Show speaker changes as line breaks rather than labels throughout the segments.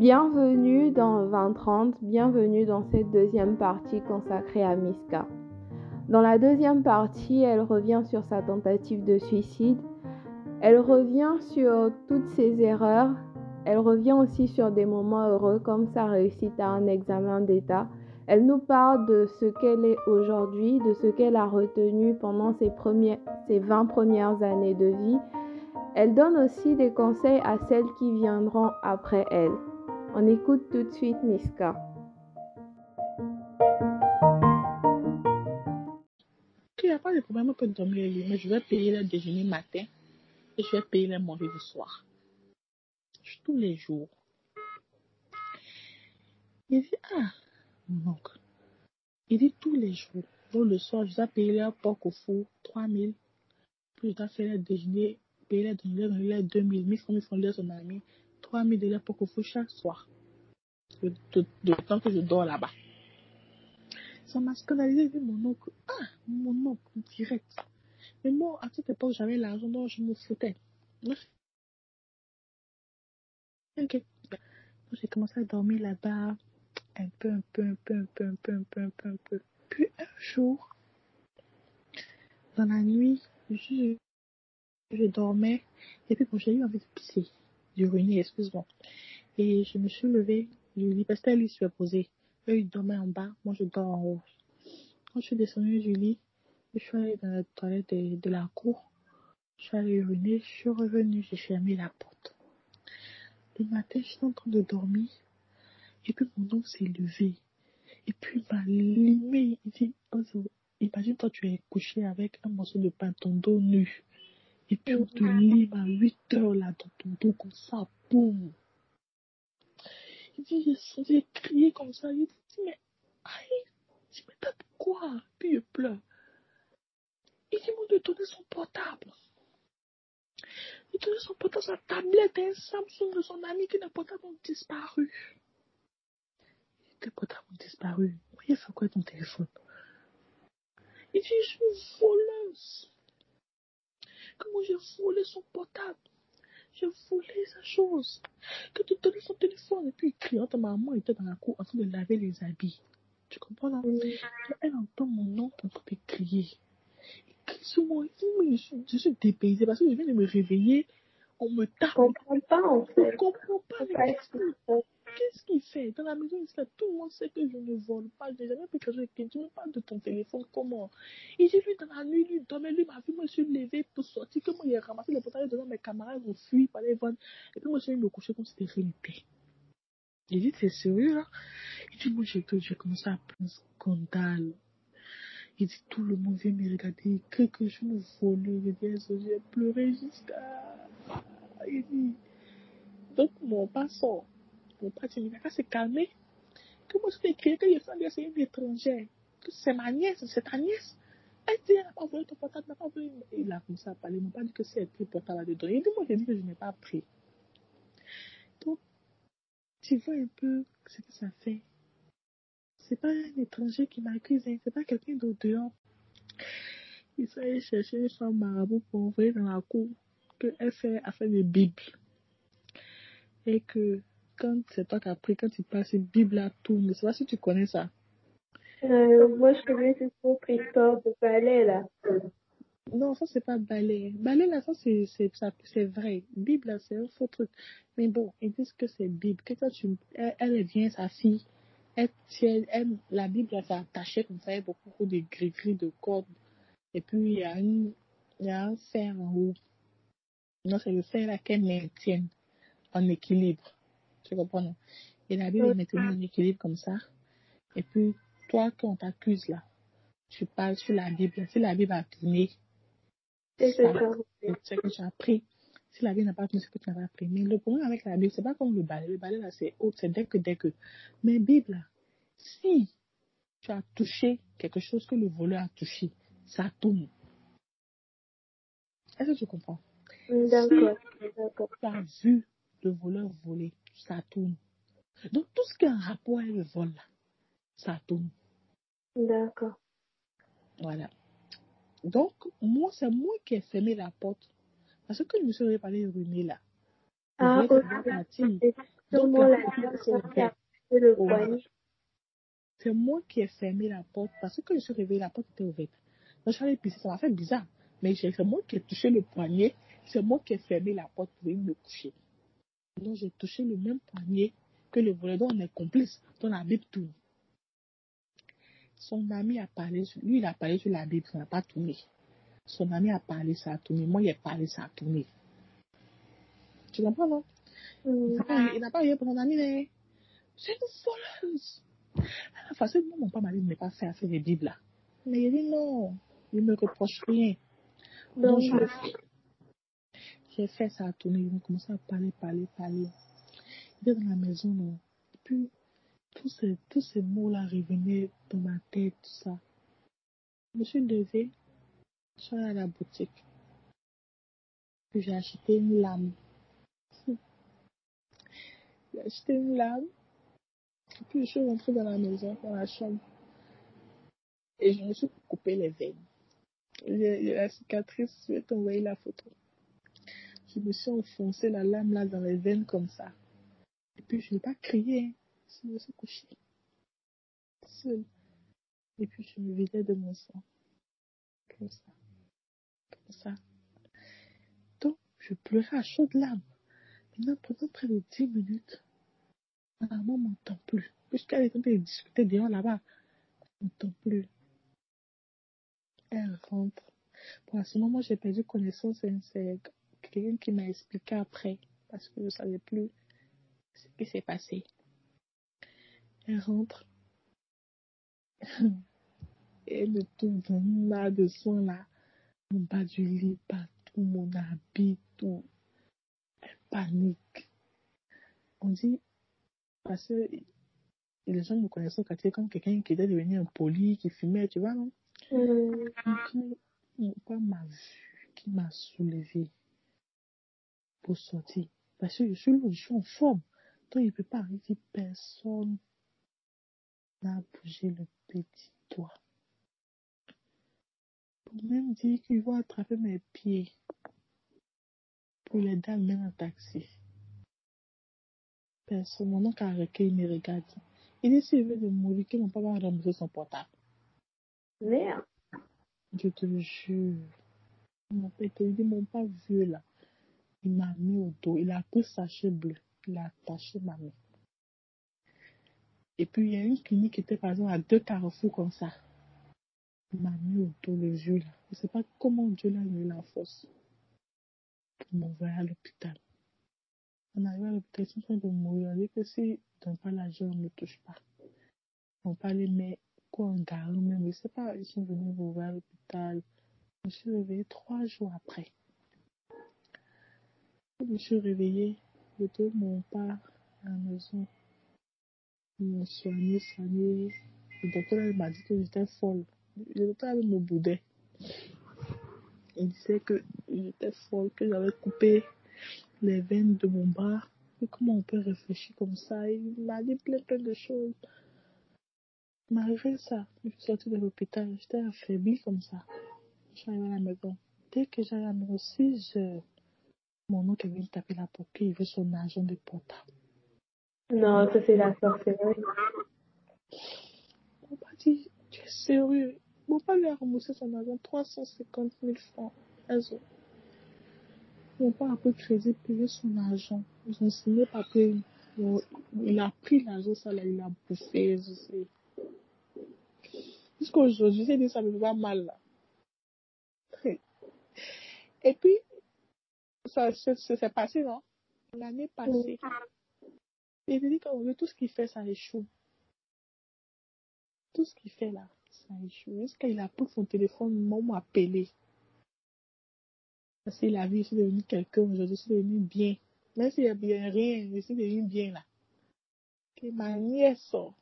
Bienvenue dans 2030, bienvenue dans cette deuxième partie consacrée à Miska. Dans la deuxième partie, elle revient sur sa tentative de suicide, elle revient sur toutes ses erreurs, elle revient aussi sur des moments heureux comme sa réussite à un examen d'État. Elle nous parle de ce qu'elle est aujourd'hui, de ce qu'elle a retenu pendant ses, ses 20 premières années de vie. Elle donne aussi des conseils à celles qui viendront après elle. On écoute tout de suite Miska.
Il n'y a pas de problème, peut dormir mais je vais payer le déjeuner matin et je vais payer le manger du soir. Tous les jours. Il dit, ah, mon oncle. Il dit tous les jours. Le soir, je dois payer leur porc au four, 3000. Puis je dois faire le déjeuner, payer le déjeuner, les 2000. 1000 francs, 1000 francs, de son ami. 3000 de leur porc au four chaque soir. Le, temps que je dors là-bas. Ça m'a scandalisé, dit mon oncle. Ah, mon oncle, direct. Mais moi, à cette époque, j'avais l'argent, donc je me foutais. Ok. J'ai commencé à dormir là-bas, un peu, un peu, un peu, un peu, un peu, un peu, un peu. Puis un jour, dans la nuit, je, je dormais, et puis bon, j'ai eu envie de pisser, d'uriner, excuse-moi. Et je me suis levée du lit, parce que lui se posé. Eux, ils dormaient en bas, moi je dors en haut. Quand je suis descendue du lit, je suis allée dans la toilette de, la cour. Je suis allée uriner, je suis revenue, j'ai fermé la porte. Le matin, je suis en train de dormir. Et puis mon oncle s'est levé. Et puis il m'a limé. Il dit, imagine toi tu es couché avec un morceau de pain, ton dos nu. Et puis on te lime à 8 heures là dans ton dos comme ça, boum. Il dit, j'ai crié comme ça. Il dit, mais aïe, je mais t'as pourquoi Puis il pleure. Il dit, moi, de donner son portable. Il donné son portable, sa tablette et un Samsung de son ami qui n'a portable ont disparu. Tes portables ont disparu. Il fait quoi ton téléphone? Il dit, je suis voleuse. Comment j'ai volé son portable? J'ai volé sa chose. Que tu donnes son téléphone. Et puis il crie. Ta maman était dans la cour en train de laver les habits. Tu comprends là? Elle entend mon nom en train de crier sur moi. Je suis, je suis dépaysée parce que je viens de me réveiller. On me tape.
Je comprends pas, en fait.
Je comprends pas. Qu'est-ce qu'il fait? Dans la maison, tout le monde sait que je ne vole pas. Je n'ai jamais pris quelque chose. Tu me parles de ton téléphone, comment? Et j'ai vu dans la nuit, lui dormait, lui m'a vu, moi je suis levée pour sortir. Comment il a ramassé les portails dedans, mes camarades ont fui par les vannes. Et puis moi, je suis me coucher comme si c'était réalité. Il dit, c'est sérieux là? Il dit, moi j'ai commencé à prendre scandale. Il dit, tout le monde vient me regarder, il crie que je me vole. Il dit, j'ai pleuré jusqu'à... Il dit, donc mon passant, mon passant, il va se calmer. Moi, je t'ai crié que les femmes, c'est une étrangère. C'est ma nièce, c'est ta nièce. Elle dit, elle n'a pas volé ton portable, elle n'a pas volé. Il a commencé à parler, m'a pas dit que c'est elle pris le portable dedans. Il dit, moi, j'ai dit que je n'ai pas pris. Donc, tu vois un peu ce que ça fait c'est pas un étranger qui m'accuse, hein. c'est pas quelqu'un d'autre dehors. Il s'est chercher une femme marabout pour envoyer dans la cour qu'elle fait affaire de Bible. Et que quand c'est toi qui as pris, quand tu passes une Bible à tout, je sais pas si tu connais ça.
Euh, moi, je connais cette autre histoire de balai, là.
Non, ça, c'est pas balai. Balai, là, ça, c'est, c'est, c'est vrai. Bible, là, c'est un faux truc. Mais bon, ils disent que c'est Bible. Que quand tu, elle, elle vient, sa fille, elle, la Bible, elle s'est attachée comme ça, il y a beaucoup de gris-gris de cordes. Et puis, il y a, une, il y a un fer en haut. Non, c'est le fer là qu'elle maintient en équilibre. Tu comprends? Et la Bible est maintenue en équilibre comme ça. Et puis, toi, quand on t'accuse là, tu parles sur la Bible. Si la Bible a tourné, c'est ce que tu as pris. Si la Bible n'a pas tourné, c'est que tu n'as pas pris. Mais le problème avec la Bible, c'est pas comme le balai. Le balai là, c'est haut, c'est dès que, dès que. Mais Bible là, si tu as touché quelque chose que le voleur a touché, ça tourne. Est-ce que tu comprends?
D'accord.
Si tu as vu le voleur voler, ça tourne. Donc tout ce qui a un rapport avec le vol, là, ça tourne.
D'accord.
Voilà. Donc, moi, c'est moi qui ai fermé la porte. Parce que je me suis réparé ruiné là. Ah, c'est moi qui ai fermé la porte parce que je suis réveillée, la porte était ouverte. Donc, pisser, ça m'a fait bizarre. Mais c'est moi qui ai touché le poignet, c'est moi qui ai fermé la porte pour me coucher. Donc, j'ai touché le même poignet que le volet dont on est complice, dont la Bible tourne. Son ami a parlé, lui, il a parlé sur la Bible, ça n'a pas tourné. Son ami a parlé, ça a tourné. Moi, il a parlé, ça a tourné. Tu comprends, non? Il n'a pas rien pour son ami, mais c'est une voleuse. À la mon père m'a dit de ne pas faire affaire des Bibles là. Mais il dit non, il ne me reproche rien. Donc, je J'ai fait ça à tourner, ils ont commencé à parler, parler, parler. Il était dans la maison, non. Et puis, tous ces, tous ces mots-là revenaient dans ma tête, tout ça. Je me suis levée, je suis allée à la boutique. Puis j'ai acheté une lame. J'ai acheté une lame. Et puis je suis rentrée dans la maison, dans la chambre. Et je me suis coupé les veines. La cicatrice, je vais t'envoyer la photo. Je me suis enfoncé la lame là dans les veines comme ça. Et puis je n'ai pas crié. Hein. Je me suis couchée. Seule. Et puis je me vidais de mon sang. Comme ça. Comme ça. Donc, je pleurais à chaudes larmes. Maintenant, pendant près de 10 minutes, ma maman m'entend plus. Puisqu'elle est en train de discuter dehors là-bas, elle m'entend plus. Elle rentre. Pour ce moment, j'ai perdu connaissance. C'est quelqu'un qui m'a expliqué après, parce que je ne savais plus ce qui s'est passé. Elle rentre. Et elle trouve dans de soins là. Mon bas du lit, partout, mon habit, tout. Elle panique. On dit, parce que les gens me connaissent au quartier comme quelqu'un qui était devenu impoli, qui fumait, tu vois, non? Mm. Mon père m'a vu, qui m'a soulevé pour sortir. Parce que je suis, je suis en forme. Donc, il ne peut pas arriver personne n'a bougé le petit doigt. Pour même dire qu'il va attraper mes pieds pour les dames même en taxi. Personne, mon oncle a il me regarde. Il dit s'il veut de mourir, que mon papa va rembourser son portable.
Merde.
Je te le jure. Mon père te dit, mon père vieux là, il m'a mis au dos. Il a pris sa sachet bleu. Il a attaché ma main. Et puis, il y a une clinique qui était, par exemple, à deux carrefours comme ça. Il m'a mis au dos le vieux là. Je ne sais pas comment Dieu l'a mis la force pour m'envoyer à l'hôpital. On arrive à l'hôpital, ils sont en train de mourir. On dit que si ne pas l'argent, on ne touche pas. On parle, mais quoi en garde même, je sais pas, ils sont venus m'ouvrir à l'hôpital. Je me suis réveillée trois jours après. Je me suis réveillée, je trouve mon père à la maison. Ils m'ont soigné, soigné. Le docteur m'a dit que j'étais folle. Le docteur me boudait. Il disait que j'étais folle, que j'avais coupé les veines de mon bras. Et comment on peut réfléchir comme ça Il m'a dit plein, plein de choses. Malgré ça, je suis sortie de l'hôpital. J'étais affaiblie comme ça. Je suis arrivée à la maison. Dès que j'allais à la 6 heures, mon oncle est venu taper la porte. Il veut son argent de portable.
Non, ça c'est la sorcellerie.
Mon père dit, tu es sérieux? Mon père lui a remboursé son argent 350 000 francs. Mon père a pris crédit, payé son argent. Ils ont signé papier. Il a pris l'argent, ça là, il a bouffé, je sais. Jusqu'aujourd'hui, j'ai dit ça me va mal là. Et puis, ça s'est passé, non? L'année passée. Il dit que tout ce qu'il fait, ça échoue. Tout ce qu'il fait là, ça échoue. Jusqu'à il a pris son téléphone, maman appelé. Parce qu'il a vu, je suis devenu quelqu'un aujourd'hui, je suis devenu bien. Même s'il y a bien rien, je suis devenu bien là. Que ma nièce sort.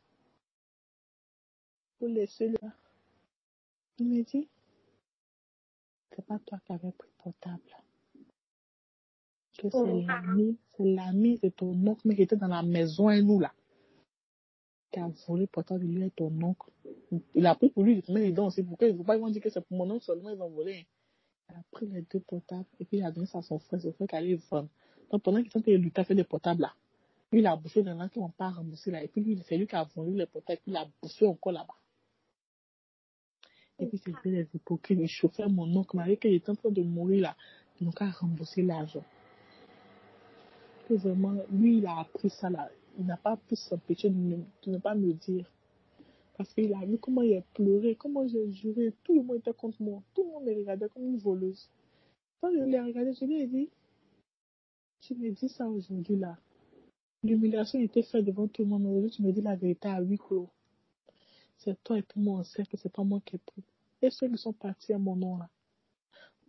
Pour laisser là. Il me dit, c'est pas toi qui avais pris portable que c'est oh. l'ami, c'est l'ami de ton oncle, mais qui était dans la maison et nous là, qui a volé pourtant de lui et ton oncle. Il a pris pour lui, mais les dents, c'est pourquoi ils ne pas, ils vont dire que c'est pour mon oncle seulement, ils ont volé. Il a pris les deux portables et puis il a donné ça à son frère, son frère qui allait vendre. Donc, pendant qu'il était lui, a fait des portables là. Lui, il a bouffé dans l'an qui n'ont pas remboursé là. Et puis, lui, c'est lui qui a vendu les portables, puis il a bouffé encore là-bas. Et puis, c'était les hypocrites. Il chauffait mon oncle, malgré qu'il était en train de mourir là. Donc, a remboursé l'argent. Que vraiment, lui, il a appris ça là. Il n'a pas pu s'empêcher de, ne- pas me dire. Parce qu'il a vu comment il a pleuré, comment j'ai juré. Tout le monde était contre moi. Tout le monde me regardait comme une voleuse. Quand je l'ai regardé, je lui ai dit, tu me dis ça aujourd'hui là. L'humiliation était faite devant tout le monde, aujourd'hui tu me dis la vérité à huis clos. C'est toi et puis moi on sait que c'est pas moi qui ai pris. Et ceux qui sont partis à mon nom là,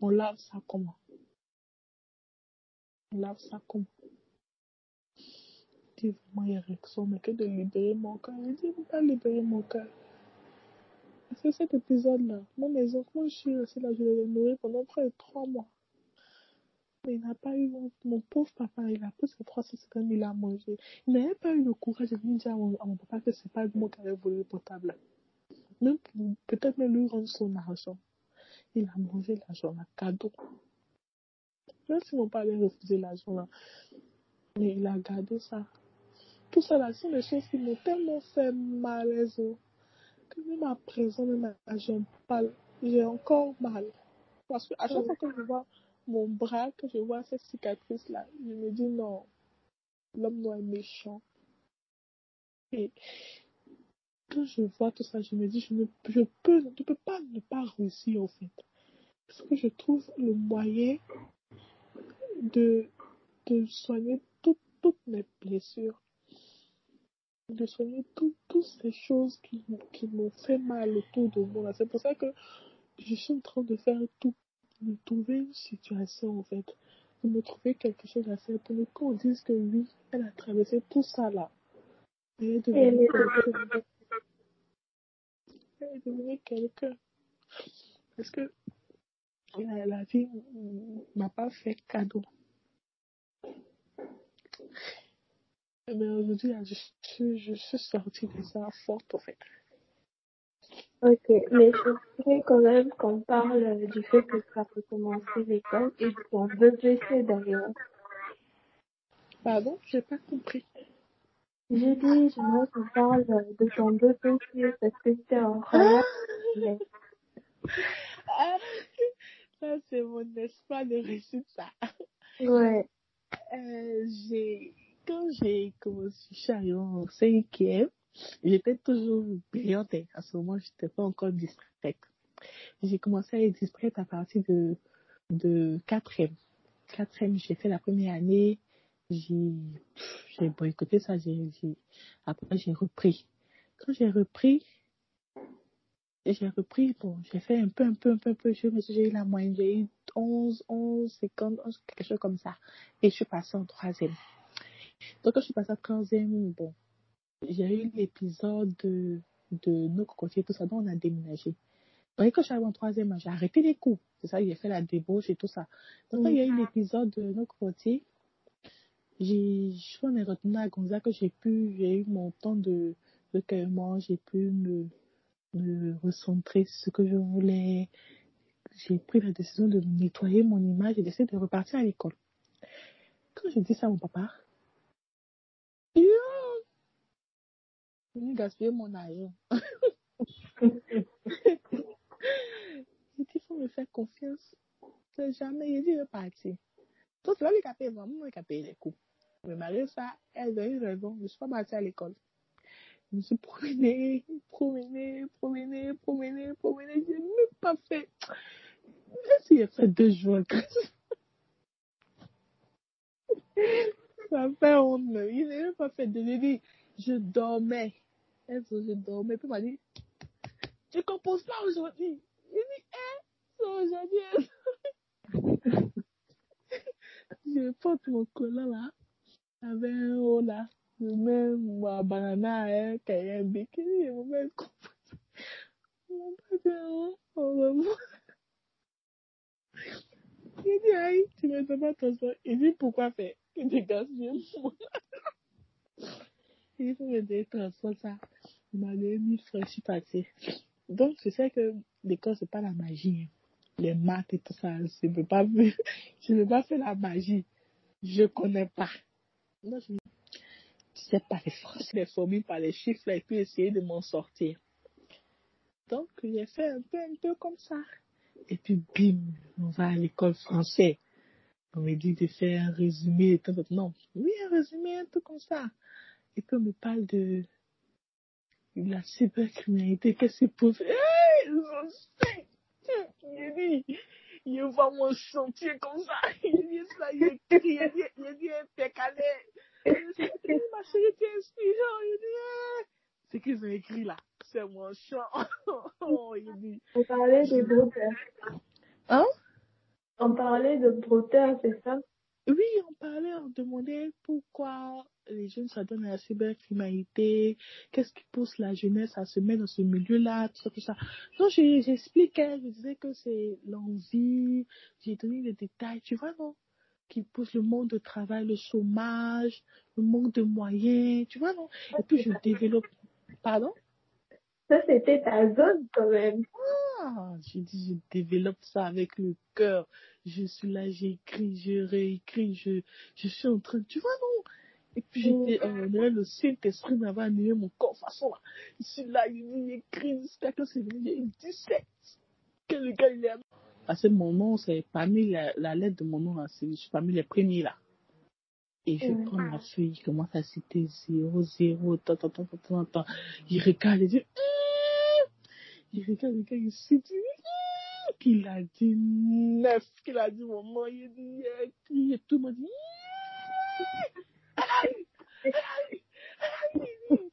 on lave ça comment? On lave ça comment? Je dis vraiment il y a réaction, mais que de libérer mon cœur. Je dis, ne pas libérer mon cœur. Parce que cet épisode là, mon maison, moi je suis restée là, je l'ai nourri pendant près de trois mois. Mais il n'a pas eu, mon, pauvre papa, il a pris ses 350 000 à manger. Il n'avait pas eu le courage de venir dire à mon, papa que c'est pas moi qui avais volé le portable. Même peut-être même lui rendre son argent. Il a mangé l'argent, là, cadeau. Même si mon père avait refusé l'argent. Mais il a gardé ça. Tout ça, là, sont des choses qui m'ont tellement fait mal, les os, que même à présent, même à j'en parle, j'ai encore mal. Parce que à chaque fois que je vois mon bras, que je vois cette cicatrice-là, je me dis non, l'homme noir est méchant. Et quand je vois tout ça, je me dis, je ne je peux, je peux pas ne pas réussir, au fait. Parce que je trouve le moyen de, de soigner tout- toutes mes blessures. De soigner tout- toutes ces choses qui, qui m'ont fait mal autour de moi. C'est pour ça que je suis en train de faire tout, de trouver une situation, en fait. De me trouver quelque chose à faire pour que qu'on dise que oui, elle a traversé tout ça là. Elle est devenue quelqu'un. Elle est devenue quelqu'un. Parce que la, la vie m'a pas fait cadeau. Mais aujourd'hui, là, je suis, je suis sortie de ça forte, en fait.
Ok, mais je voudrais quand même qu'on parle du fait que tu as recommencé l'école et de ton BPC d'ailleurs.
Pardon, j'ai pas compris.
J'ai dit, j'aimerais qu'on parle de ton BPC parce que c'était incroyable. Mais
Ah, ça, c'est mon espoir de réussir ça.
Ouais,
Euh, j'ai, quand j'ai commencé, je suis arrivée en cinquième, j'étais toujours brillante. À ce moment, je n'étais pas encore distraite. J'ai commencé à être distraite à partir de, de quatrième. Quatrième, j'ai fait la première année. J'ai, j'ai boycotté ça. J'ai, après, j'ai repris. Quand j'ai repris, j'ai repris, bon, j'ai fait un peu, un peu, un peu, un peu, j'ai eu la moyenne, j'ai eu 11, 11, 50, 11, quelque chose comme ça. Et je suis passée en troisième. Donc, quand je suis passée en troisième, bon, j'ai eu l'épisode de, de nos cocotiers, tout ça, donc on a déménagé. Donc, quand je suis arrivée en troisième, j'ai arrêté les cours. C'est ça, j'ai fait la débauche et tout ça. Donc, quand il y a eu l'épisode de nos cocotiers, j'ai, je suis est à Gonzague, que j'ai pu, j'ai eu mon temps de recueillement, j'ai pu me, me recentrer sur ce que je voulais. J'ai pris la décision de nettoyer mon image et d'essayer de repartir à l'école. Quand je dis ça à mon papa, il dit, Oh, je vais gaspiller mon argent. Il dit, il faut me faire confiance. C'est jamais, il dit, je partir. Donc, c'est lui qui a payé, moi, moi qui a payé les cours. Mais malgré ça, elle a eu raison. Je suis pas partie à l'école. Je me suis promenée, promenée, promenée, promenée, promenée. J'ai même pas fait. Si j'ai fait deux jours. Ça fait honte. mais Il n'a même pas fait deux. J'ai dit, je dormais. Elle je dormais. Puis m'a dit, tu composes pas aujourd'hui. J'ai dit, hein, c'est aujourd'hui. je porte mon collant là. Avec un haut là. Je mets ma banana, hein, cahier, un bikini. Je me mets coupe. Mon père. Il dit, aïe, tu ne fais pas attention. Il dit, pourquoi faire? Il dit, gaspille moi. Il faut me dire, transport ça. Il m'a donné 1000 francs, je suis partie. Donc, je sais que l'école, c'est pas la magie. hein. Les maths et tout ça, je ne peux pas, pas faire la magie. Je connais pas. Non, je sais pas les phrases, les formules par les chiffres et puis essayer de m'en sortir. Donc, j'ai fait un peu, un peu comme ça. Et puis, bim, on va à l'école française. On me dit de faire un résumé. Non, oui, un résumé, un peu comme ça. Et puis, on me parle de la cybercriminalité. Qu'est-ce que c'est Hey, je sais. Il dit, il voit mon chantier comme ça. Il dit ça, il écrit, il dit, il dit, impeccable. Ma chérie, t'es inspirant. Il dit, c'est qu'ils ont écrit là. C'est mon chant. oh, il dit.
On parlait des brouteurs.
Hein?
On parlait de brouteurs, c'est ça?
Oui, on parlait, on demandait pourquoi les jeunes s'adonnent à la cybercriminalité, qu'est-ce qui pousse la jeunesse à se mettre dans ce milieu-là, tout ça, tout ça. Donc, j'expliquais, je disais que c'est l'envie, j'ai donné les détails, tu vois, non? Qui pousse le monde de travail, le chômage, le manque de moyens, tu vois, non? Et puis, je développe. Pardon?
Ça, c'était ta zone quand même.
Ah, je dis, je développe ça avec le cœur. Je suis là, j'écris, je réécris, je, je suis en train, tu vois, non? Et puis j'étais, euh, le Saint-Esprit m'avait animé mon corps, façon là. Je suis là, il écrit jusqu'à que c'est il 17. Que le gars, il est Parce que mon nom, c'est parmi la, la lettre de mon nom, là, c'est, je suis parmi les premiers là. Et je prends ma feuille, il commence à citer 0, 0, tant, tant, tant, tant, tant. Il regarde, il dit, Hum! Il regarde, il regarde, il se dit, qu'il a dit 9, qu'il a dit nom, il dit, il a tout le monde dit!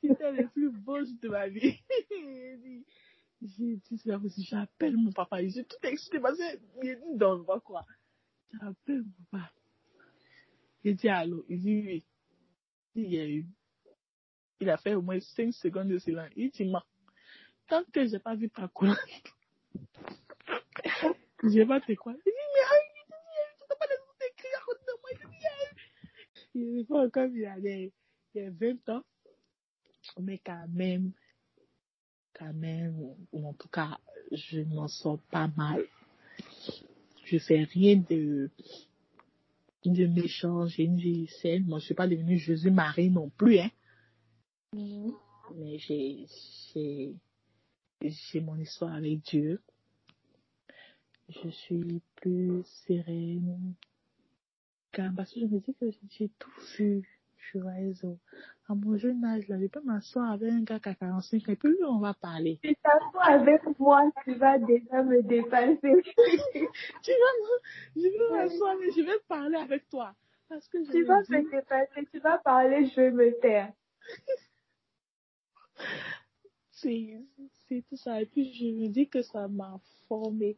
C'était le plus beau jour de ma vie. J'ai dit, c'est pas j'appelle mon papa. J'ai tout excité parce qu'il a dit, non, pas quoi. J'appelle mon papa. Il dit, allô, il dit, oui. Il a a fait au moins 5 secondes de silence. Il dit, moi, tant que j'ai pas vu ta couleur, j'ai pas fait quoi. Il dit, mais, tu n'as pas laissé t'écrire à côté de moi. Il dit, il répond comme il a, il y a 20 ans. Mais quand même, quand même, ou en tout cas, je m'en sors pas mal. Je fais rien de, de méchant, j'ai une vie saine. Moi, je suis pas devenue Jésus-Marie non plus, hein.
Mhm.
Mais j'ai, j'ai mon histoire avec Dieu. Je suis plus sereine. Car, parce que je me dis que j'ai tout vu sur réseau. À mon jeune âge, là, je peux m'asseoir avec un gars qui a 45 ans et puis lui, on va parler.
Si t'assois avec moi, tu vas déjà me dépasser.
tu vois, je vais m'asseoir, mais je vais parler avec toi. Parce que je
tu vas me dépasser, tu vas parler, je vais me taire.
c'est tout ça. Et puis, je me dis que ça m'a formé.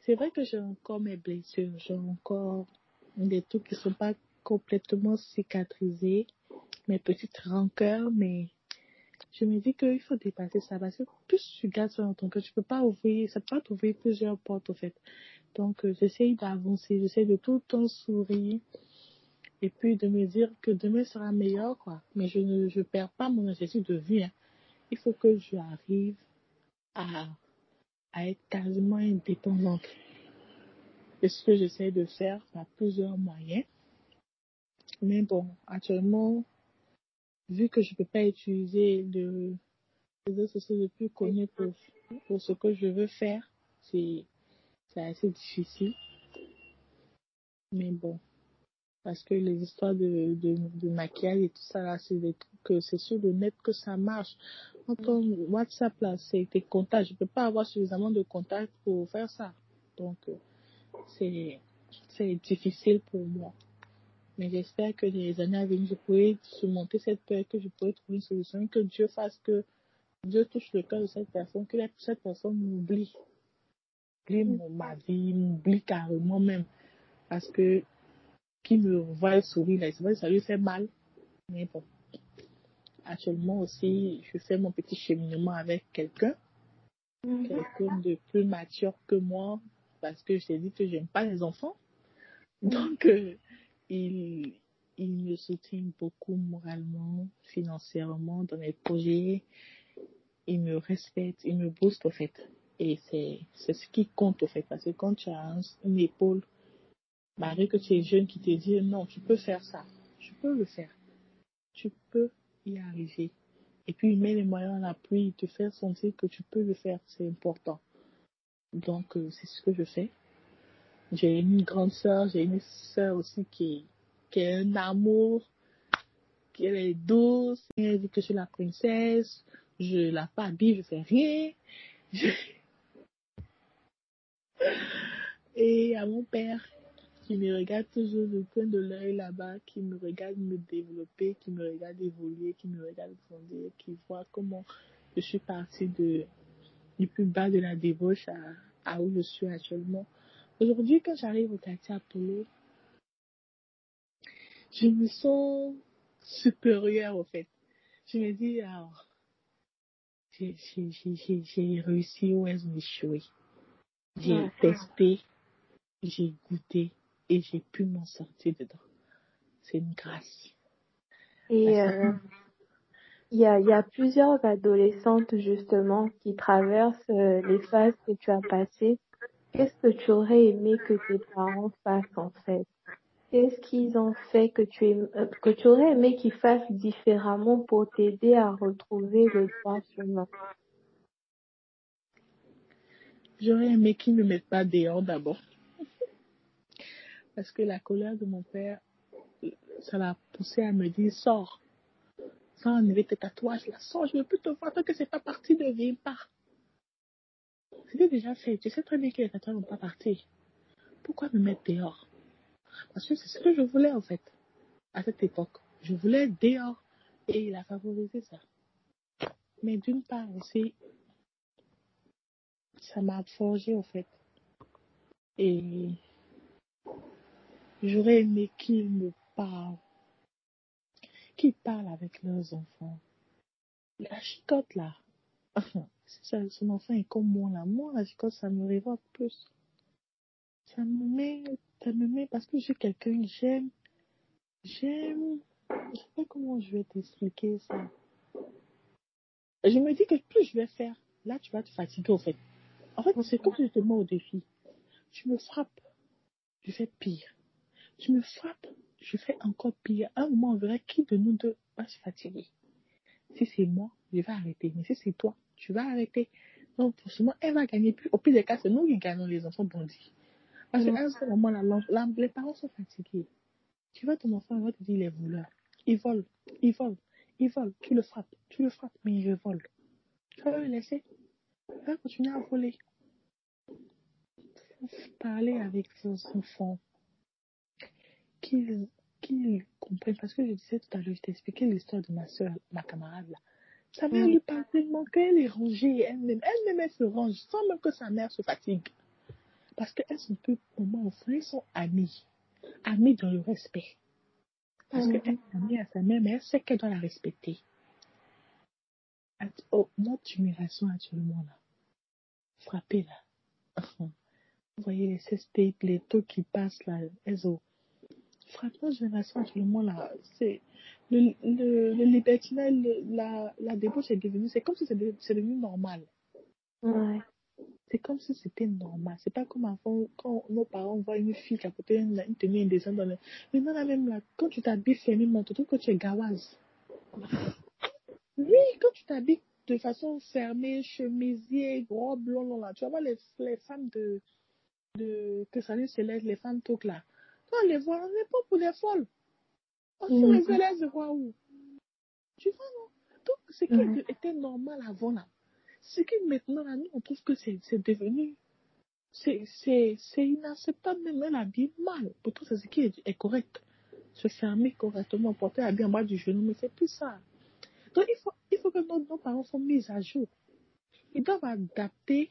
C'est vrai que j'ai encore mes blessures, j'ai encore des trucs qui sont pas complètement cicatrisés, mes petites rancœurs, mais je me dis qu'il faut dépasser ça parce que plus tu gardes ça dans ton cœur, tu peux pas ouvrir, ça peut pas t'ouvrir plusieurs portes, au fait. Donc, euh, j'essaye d'avancer, j'essaie de tout le temps sourire et puis de me dire que demain sera meilleur, quoi. Mais je ne je perds pas mon objectif de vie, hein il faut que j'arrive à, être quasiment indépendante. C'est ce que j'essaie de faire par plusieurs moyens. Mais bon, actuellement, vu que je ne peux pas utiliser le les réseaux sociaux les plus connus pour, pour ce que je veux faire, c'est assez difficile. Mais bon, parce que les histoires de, de, maquillage et tout ça, là, c'est des trucs, c'est sur le net que ça marche. Quand WhatsApp, là, c'est tes contacts. Je peux pas avoir suffisamment de contacts pour faire ça. Donc, euh, c'est, difficile pour moi. Mais j'espère que dans les années à venir, je pourrai surmonter cette peur, que je pourrai trouver une solution, que Dieu fasse que Dieu touche le cœur de cette personne, que cette personne m'oublie. Oublie mon- ma vie, m'oublie carrément même. Parce que qui me voit sourire, là, ça lui fait mal. Mais bon. Actuellement aussi, je fais mon petit cheminement avec quelqu'un, quelqu'un de plus mature que moi, parce que je t'ai dit que j'aime pas les enfants. Donc, euh, il, il me soutient beaucoup moralement, financièrement dans mes projets. Il me respecte, il me booste au fait. Et c'est, c'est ce qui compte au fait, parce que quand tu as un- une épaule malgré que tu es jeune, qui te dit non, tu peux faire ça. Tu peux le faire. Tu peux arriver. Et puis, il met les moyens en appui, il te fait sentir que tu peux le faire. C'est important. Donc, euh, c'est ce que je fais. J'ai une grande sœur, j'ai une sœur aussi qui, a un amour, qui est douce, elle dit que je suis la princesse, je la pas je fais rien. Et à mon père, qui me regarde toujours du coin de l'œil là-bas, qui me regarde me développer, qui me regarde évoluer, qui me regarde grandir, qui voit comment je suis partie de, du plus bas de la débauche à, à où je suis actuellement. Aujourd'hui, quand j'arrive au quartier Apollo, je me sens supérieure, au fait. Je me dis, alors, j'ai réussi où elles ont échoué. J'ai testé, j'ai goûté et j'ai pu m'en sortir dedans. C'est une grâce.
Et euh, il y, a, y a plusieurs adolescentes justement qui traversent euh, les phases que tu as passées. Qu'est-ce que tu aurais aimé que tes parents fassent en fait? Qu'est-ce qu'ils ont fait que tu, euh, que tu aurais aimé qu'ils fassent différemment pour t'aider à retrouver le droit chemin?
J'aurais aimé qu'ils ne me mettent pas dehors d'abord. Parce que la colère de mon père, ça l'a poussé à me dire sors. Sans enlever tes tatouages, là, sors, je veux plus te voir tant que c'est pas parti, ne viens pas. C'était déjà fait. Tu sais très bien que les tatouages n'ont pas parti. Pourquoi me mettre dehors? Parce que c'est ce que je voulais en fait, à cette époque. Je voulais dehors et il a favorisé ça. Mais d'une part aussi, ça m'a forgé en fait. Et j'aurais aimé qu'ils me parlent, qu'ils parlent avec leurs enfants. La chicotte là, son enfant est comme moi là. Moi, la chicotte, ça me révolte plus. Ça me met ça me met parce que j'ai quelqu'un que j'aime. J'aime. Je sais pas comment je vais t'expliquer ça. Je me dis que plus je vais faire, là tu vas te fatiguer en fait. En fait, c'est comme si je te mets au défi. Tu me frappes, je fais pire. Tu me frappes, je fais encore pire. À un moment, on verra qui de nous deux va se fatiguer. Si c'est moi, je vais arrêter. Mais si c'est toi, tu vas arrêter. Donc, forcément, elle va gagner plus. Au pire des cas, c'est nous qui gagnons les enfants bandits. Parce qu'à ce moment-là, les parents sont fatigués. Tu vois ton enfant, il va te dire, il est voleur. Il vole, il vole, il vole. Tu le frappes, tu le frappes, mais il vole. Tu vas le laisser? Il va continuer à voler? Parler avec vos enfants. Qu'ils comprennent. Parce que je disais tout à l'heure, je t'expliquais l'histoire de ma soeur, ma camarade là. Sa mère lui parle tellement qu'elle est rangée elle-même. Elle-même, elle se range sans même que sa mère se fatigue. Parce qu'elles sont plus, pour moi, enfants, elles sont amies. Amies dans le respect? Parce qu'elle est amie à sa mère, mais elle sait qu'elle doit la respecter. Oh, notre génération actuellement, là, frappée, là. Vous voyez les cestés, les taux qui passent, là, elles ont. Frappée, notre génération actuellement, là, c'est. Le, le, le libertinage, la, la débauche est devenue, c'est comme si c'est devenu normal.
Ouais.
C'est comme si c'était normal. C'est pas comme avant, quand nos parents voient une fille qui a porté une, une tenue indécente dans le. Maintenant, là même, là, quand tu t'habilles fermement, tu trouves que tu es gawaz. Oui, quand tu t'habilles de façon fermée, chemisier, gros blond, là, tu vas voir les, les femmes de, de, que ça lui célèbre, les femmes toques là. Tu les voir, on n'est pas pour des folles. On mm les élèves, je vois où? Tu vois, non? Donc, ce qui mm était normal avant, là, ce qui maintenant, là, nous, on trouve que c'est devenu, c'est inacceptable, même elle habille mal. Pourtant, c'est ce qui est, correct. Se fermer correctement, porter habit en bas du genou, mais c'est plus ça. Donc, il faut, il faut que nos, nos parents soient mis à jour. Ils doivent adapter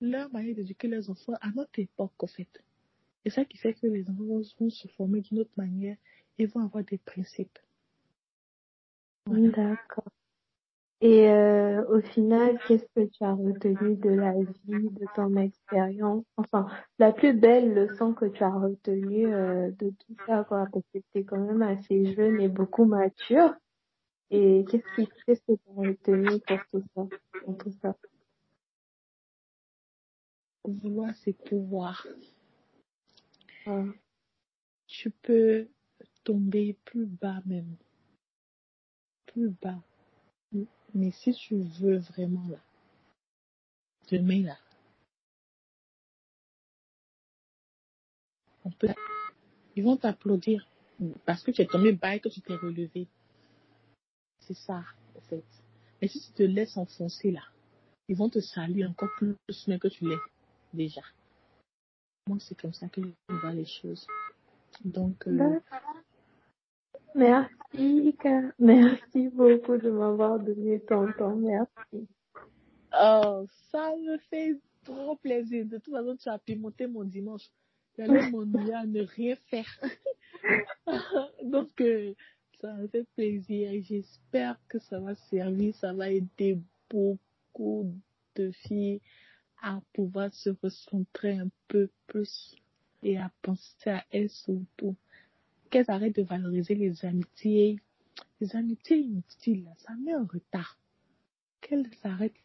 leur manière d'éduquer leurs enfants à notre époque, en fait. Et ça qui fait que les enfants vont se former d'une autre manière et vont avoir des principes.
D'accord. Et euh, au final, qu'est-ce que tu as retenu de la vie, de ton expérience? Enfin, la plus belle leçon que tu as retenue euh, de tout ça, quoi, parce que tu es quand même assez jeune et beaucoup mature. Et qu'est-ce qui, qu'est-ce que tu as retenu pour tout ça, pour tout ça?
Vouloir, c'est pouvoir. Tu peux tomber plus bas même. Plus bas. Mais si tu veux vraiment là, demain là, on peut, ils vont t'applaudir parce que tu es tombé bas et que tu t'es relevé. C'est ça, en fait. Mais si tu te laisses enfoncer là, ils vont te saluer encore plus que tu l'es déjà. Moi, c'est comme ça que je vois les choses. Donc, euh,
Merci, merci beaucoup de m'avoir donné ton temps. Merci.
Oh, ça me fait trop plaisir. De toute façon, tu as pimenté mon dimanche. J'allais m'ennuyer à ne rien faire. Donc, euh, ça me fait plaisir et j'espère que ça va servir, ça va aider beaucoup de filles à pouvoir se recentrer un peu plus et à penser à elles surtout. Qu'elles arrêtent de valoriser les amitiés, les amitiés inutiles, ça met en retard. Qu'elles arrêtent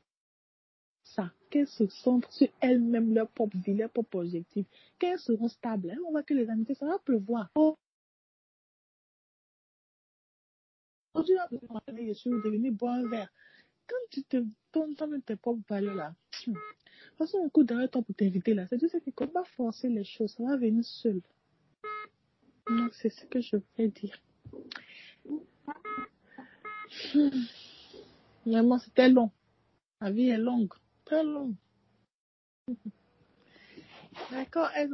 ça, qu'elles se centrent sur elles-mêmes, leur propre vie, leur propre objectif, qu'elles seront stables. On voit que les amitiés, ça va pleuvoir. Aujourd'hui, je suis devenu un verre. Quand tu te donnes toi-même tes propres valeurs là, façon, un coup derrière toi pour t'inviter là. C'est juste que va forcer les choses, ça va venir seul. Donc, c'est ce que je voulais dire. Vraiment, c'était long. La vie est longue, très longue. D'accord, elles